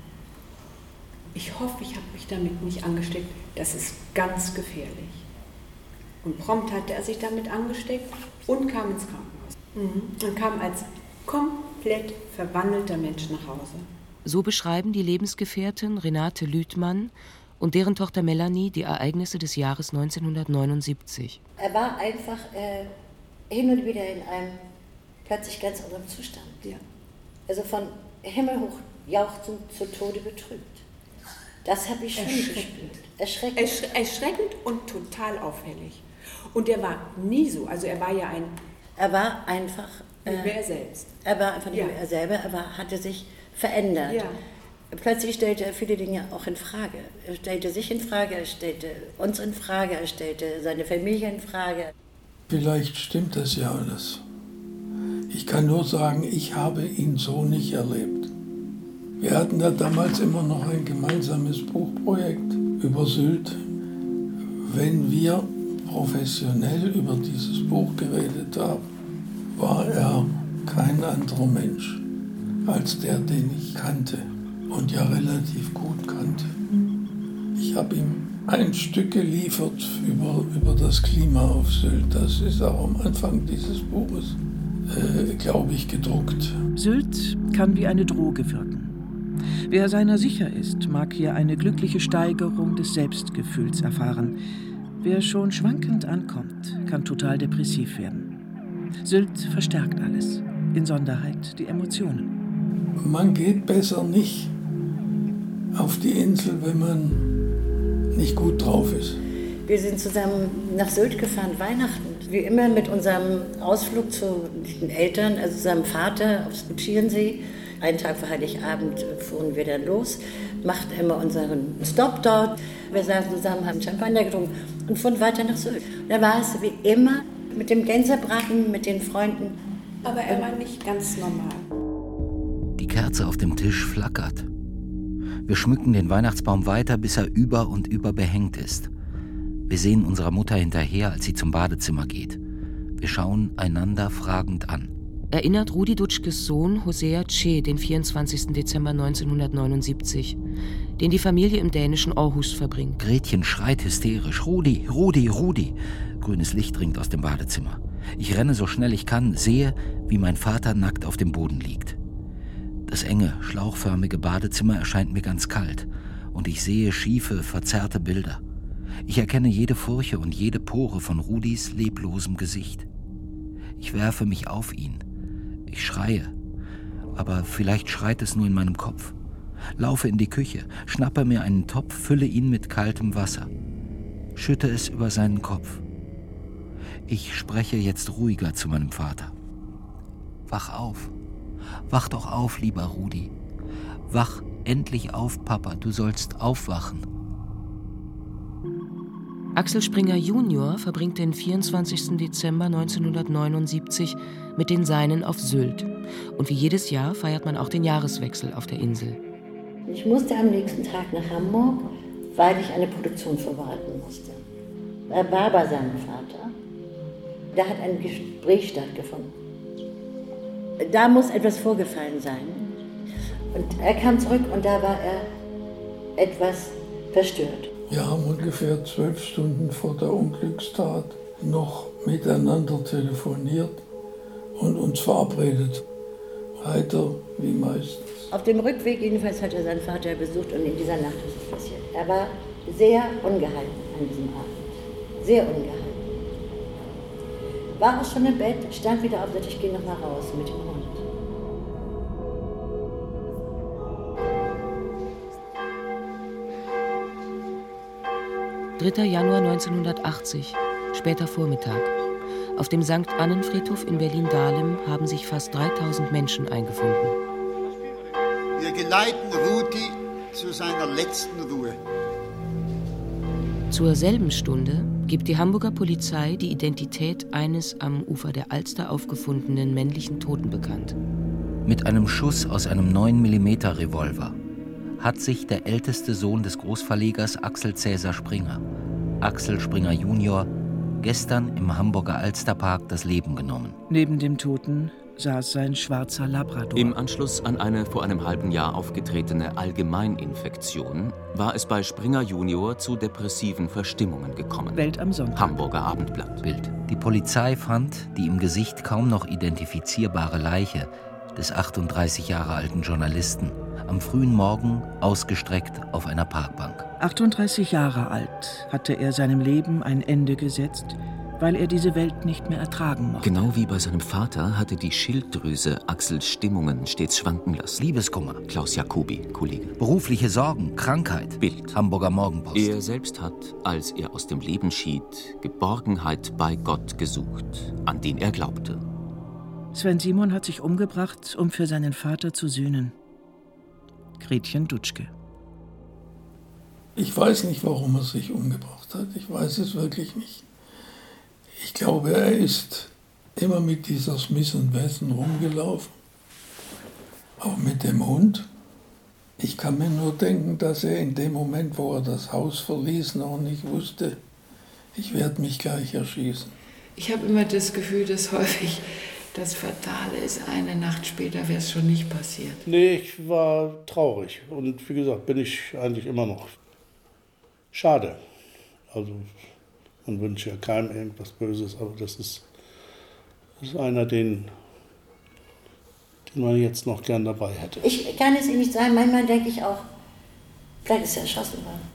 Ich hoffe, ich habe mich damit nicht angesteckt. Das ist ganz gefährlich. Und prompt hatte er sich damit angesteckt und kam ins Krankenhaus. Mhm. Und kam als komplett verwandelter Mensch nach Hause. So beschreiben die Lebensgefährtin Renate Lüthmann und deren Tochter Melanie die Ereignisse des Jahres 1979. Er war einfach äh, hin und wieder in einem plötzlich ganz anderen Zustand. Ja. Also von himmelhoch jauchzend zu Tode betrübt. Das habe ich schon Erschreckend. gespürt. Erschreckend. Erschre erschreckend und total auffällig. Und er war nie so. Also er war ja ein. Er war einfach. Äh, Nicht mehr er selbst. Er war einfach nicht Ja. mehr er selber, aber hatte sich verändert. Ja. Plötzlich stellte er viele Dinge auch in Frage. Er stellte sich in Frage, er stellte uns in Frage, er stellte seine Familie in Frage. Vielleicht stimmt das ja alles. Ich kann nur sagen, ich habe ihn so nicht erlebt. Wir hatten ja damals immer noch ein gemeinsames Buchprojekt über Sylt. Wenn wir professionell über dieses Buch geredet haben, war er kein anderer Mensch. als der, den ich kannte und ja relativ gut kannte. Ich habe ihm ein Stück geliefert über, über das Klima auf Sylt. Das ist auch am Anfang dieses Buches, äh, glaube ich, gedruckt. Sylt kann wie eine Droge wirken. Wer seiner sicher ist, mag hier eine glückliche Steigerung des Selbstgefühls erfahren. Wer schon schwankend ankommt, kann total depressiv werden. Sylt verstärkt alles, insonderheit die Emotionen. Man geht besser nicht auf die Insel, wenn man nicht gut drauf ist. Wir sind zusammen nach Sylt gefahren, Weihnachten. Wie immer mit unserem Ausflug zu den Eltern, also seinem Vater aufs Schierensee. Einen Tag vor Heiligabend fuhren wir dann los, machten immer unseren Stopp dort. Wir saßen zusammen, haben Champagner getrunken und fuhren weiter nach Sylt. Da war es wie immer mit dem Gänsebraten, mit den Freunden. Aber er war nicht ganz normal. Die Kerze auf dem Tisch flackert. Wir schmücken den Weihnachtsbaum weiter, bis er über und über behängt ist. Wir sehen unserer Mutter hinterher, als sie zum Badezimmer geht. Wir schauen einander fragend an. Erinnert Rudi Dutschkes Sohn Hosea Che den 24. Dezember 1979, den die Familie im dänischen Aarhus verbringt. Gretchen schreit hysterisch: Rudi, Rudi, Rudi! Grünes Licht dringt aus dem Badezimmer. Ich renne so schnell ich kann, sehe, wie mein Vater nackt auf dem Boden liegt. Das enge, schlauchförmige Badezimmer erscheint mir ganz kalt und ich sehe schiefe, verzerrte Bilder. Ich erkenne jede Furche und jede Pore von Rudis leblosem Gesicht. Ich werfe mich auf ihn. Ich schreie, aber vielleicht schreit es nur in meinem Kopf. Laufe in die Küche, schnappe mir einen Topf, fülle ihn mit kaltem Wasser, schütte es über seinen Kopf. Ich spreche jetzt ruhiger zu meinem Vater. Wach auf. Wach doch auf, lieber Rudi. Wach endlich auf, Papa, du sollst aufwachen. Axel Springer Junior verbringt den 24. Dezember 1979 mit den Seinen auf Sylt. Und wie jedes Jahr feiert man auch den Jahreswechsel auf der Insel. Ich musste am nächsten Tag nach Hamburg, weil ich eine Produktion vorbereiten musste. Er war bei seinem Vater. Da hat ein Gespräch stattgefunden. Da muss etwas vorgefallen sein. Und er kam zurück und da war er etwas verstört. Wir haben ungefähr zwölf Stunden vor der Unglückstat noch miteinander telefoniert und uns verabredet. Heiter wie meistens. Auf dem Rückweg jedenfalls hat er seinen Vater besucht und in dieser Nacht ist es passiert. Er war sehr ungehalten an diesem Abend. Sehr ungehalten. War auch schon im Bett, stand wieder auf, sagte ich gehe noch mal raus mit dem Hund. 3. Januar 1980, später Vormittag. Auf dem St. Annenfriedhof in Berlin-Dahlem haben sich fast 3000 Menschen eingefunden. Wir geleiten Rudi zu seiner letzten Ruhe. Zur selben Stunde gibt die Hamburger Polizei die Identität eines am Ufer der Alster aufgefundenen männlichen Toten bekannt. Mit einem Schuss aus einem 9mm Revolver hat sich der älteste Sohn des Großverlegers Axel Cäsar Springer, Axel Springer Junior, gestern im Hamburger Alsterpark das Leben genommen. Neben dem Toten saß sein schwarzer Labrador. Im Anschluss an eine vor einem halben Jahr aufgetretene Allgemeininfektion war es bei Springer Junior zu depressiven Verstimmungen gekommen. Welt am Sonntag. Hamburger Abendblatt. Bild. Die Polizei fand die im Gesicht kaum noch identifizierbare Leiche des 38 Jahre alten Journalisten am frühen Morgen ausgestreckt auf einer Parkbank. 38 Jahre alt hatte er seinem Leben ein Ende gesetzt, weil er diese Welt nicht mehr ertragen mochte. Genau wie bei seinem Vater hatte die Schilddrüse Axels Stimmungen stets schwanken lassen. Liebeskummer. Klaus Jacobi, Kollege. Berufliche Sorgen, Krankheit. Bild. Hamburger Morgenpost. Er selbst hat, als er aus dem Leben schied, Geborgenheit bei Gott gesucht, an den er glaubte. Sven Simon hat sich umgebracht, um für seinen Vater zu sühnen. Gretchen Dutschke. Ich weiß nicht, warum er sich umgebracht hat. Ich weiß es wirklich nicht. Ich glaube, er ist immer mit dieser Smith Wesson rumgelaufen. Auch mit dem Hund. Ich kann mir nur denken, dass er in dem Moment, wo er das Haus verließ, noch nicht wusste, ich werde mich gleich erschießen. Ich habe immer das Gefühl, dass häufig Das Fatale ist, eine Nacht später wäre es schon nicht passiert. Nee, ich war traurig. Und wie gesagt, bin ich eigentlich immer noch. Schade. Also, man wünscht ja keinem irgendwas Böses, aber das ist, das ist einer, den, den man jetzt noch gern dabei hätte. Ich kann es Ihnen nicht sagen, manchmal denke ich auch, vielleicht ist er erschossen worden.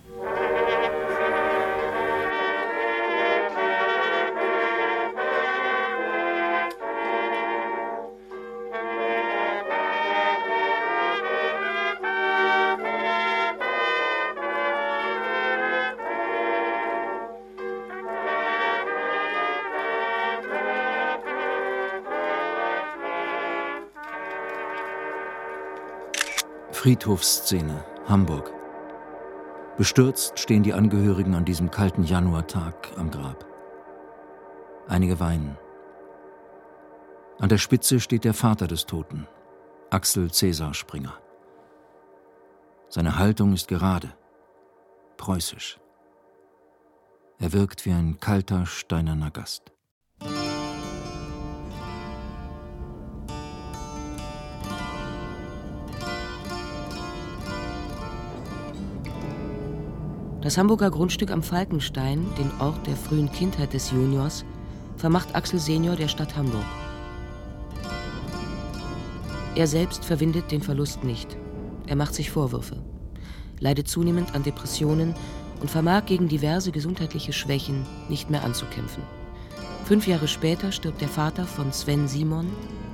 Friedhofsszene, Hamburg. Bestürzt stehen die Angehörigen an diesem kalten Januartag am Grab. Einige weinen. An der Spitze steht der Vater des Toten, Axel Cäsar Springer. Seine Haltung ist gerade, preußisch. Er wirkt wie ein kalter, steinerner Gast. Das Hamburger Grundstück am Falkenstein, den Ort der frühen Kindheit des Juniors, vermacht Axel Senior der Stadt Hamburg. Er selbst verwindet den Verlust nicht. Er macht sich Vorwürfe, leidet zunehmend an Depressionen und vermag gegen diverse gesundheitliche Schwächen nicht mehr anzukämpfen. Fünf Jahre später stirbt der Vater von Sven Simon,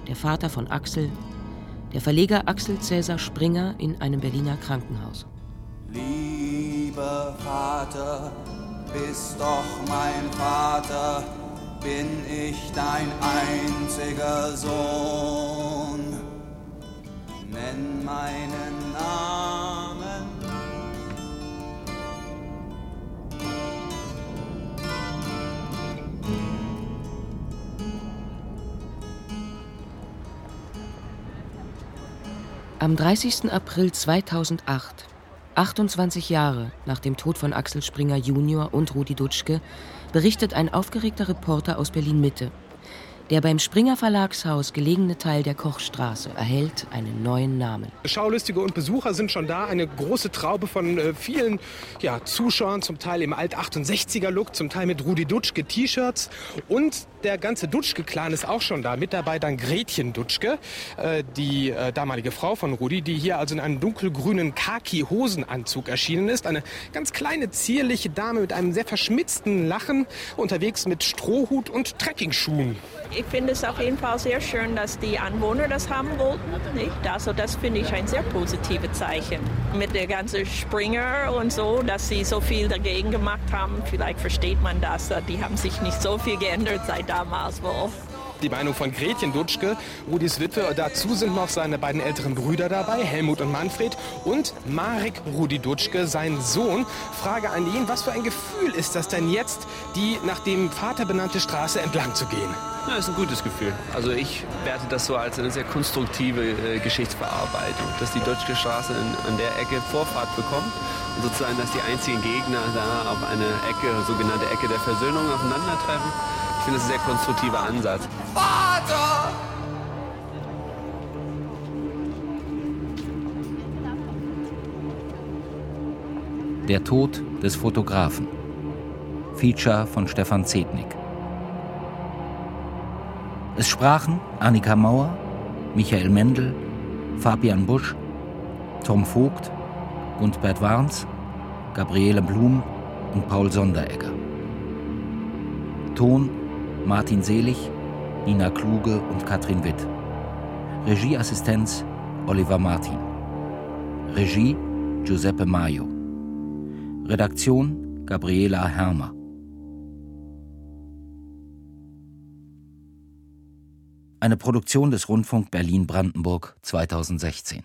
der Vater von Axel, der Verleger Axel Cäsar Springer in einem Berliner Krankenhaus. Lieber Vater, bist doch mein Vater, bin ich dein einziger Sohn. Nenn meinen Namen. Am 30. April 2008, 28 Jahre nach dem Tod von Axel Springer Junior und Rudi Dutschke, berichtet ein aufgeregter Reporter aus Berlin-Mitte. Der beim Springer Verlagshaus gelegene Teil der Kochstraße erhält einen neuen Namen. Schaulustige und Besucher sind schon da. Eine große Traube von äh, vielen ja, Zuschauern, zum Teil im Alt-68er-Look, zum Teil mit Rudi Dutschke T-Shirts. Und der ganze Dutschke-Clan ist auch schon da. Mit dabei dann Gretchen Dutschke, äh, die äh, damalige Frau von Rudi, die hier also in einem dunkelgrünen Khaki-Hosenanzug erschienen ist. Eine ganz kleine, zierliche Dame mit einem sehr verschmitzten Lachen, unterwegs mit Strohhut und Trekkingschuhen. Ich finde es auf jeden Fall sehr schön, dass die Anwohner das haben wollten. Nicht? Also das finde ich ein sehr positives Zeichen. Mit der ganzen Springer und so, dass sie so viel dagegen gemacht haben. Vielleicht versteht man das. Die haben sich nicht so viel geändert seit damals wohl. Die Meinung von Gretchen Dutschke, Rudis Witwe. Dazu sind noch seine beiden älteren Brüder dabei, Helmut und Manfred. Und Marek Rudi Dutschke, sein Sohn. Frage an ihn, was für ein Gefühl ist das denn jetzt, die nach dem Vater benannte Straße entlang zu gehen? Ja, ist ein gutes Gefühl. Also ich werte das so als eine sehr konstruktive äh, Geschichtsverarbeitung, dass die Dutschke Straße in, an der Ecke Vorfahrt bekommt und sozusagen, dass die einzigen Gegner da auf eine Ecke, sogenannte Ecke der Versöhnung aufeinandertreffen. Finde, das ist ein sehr konstruktiver Ansatz. Vater! Der Tod des Fotografen. Feature von Stefan Zednik. Es sprachen Annika Mauer, Michael Mendel, Fabian Busch, Tom Vogt, Gundbert Warns, Gabriele Blum und Paul Sonderegger. Ton Martin Selig, Nina Kluge und Katrin Witt. Regieassistenz Oliver Martin. Regie Giuseppe Maio. Redaktion Gabriela Hermer. Eine Produktion des Rundfunk Berlin-Brandenburg 2016.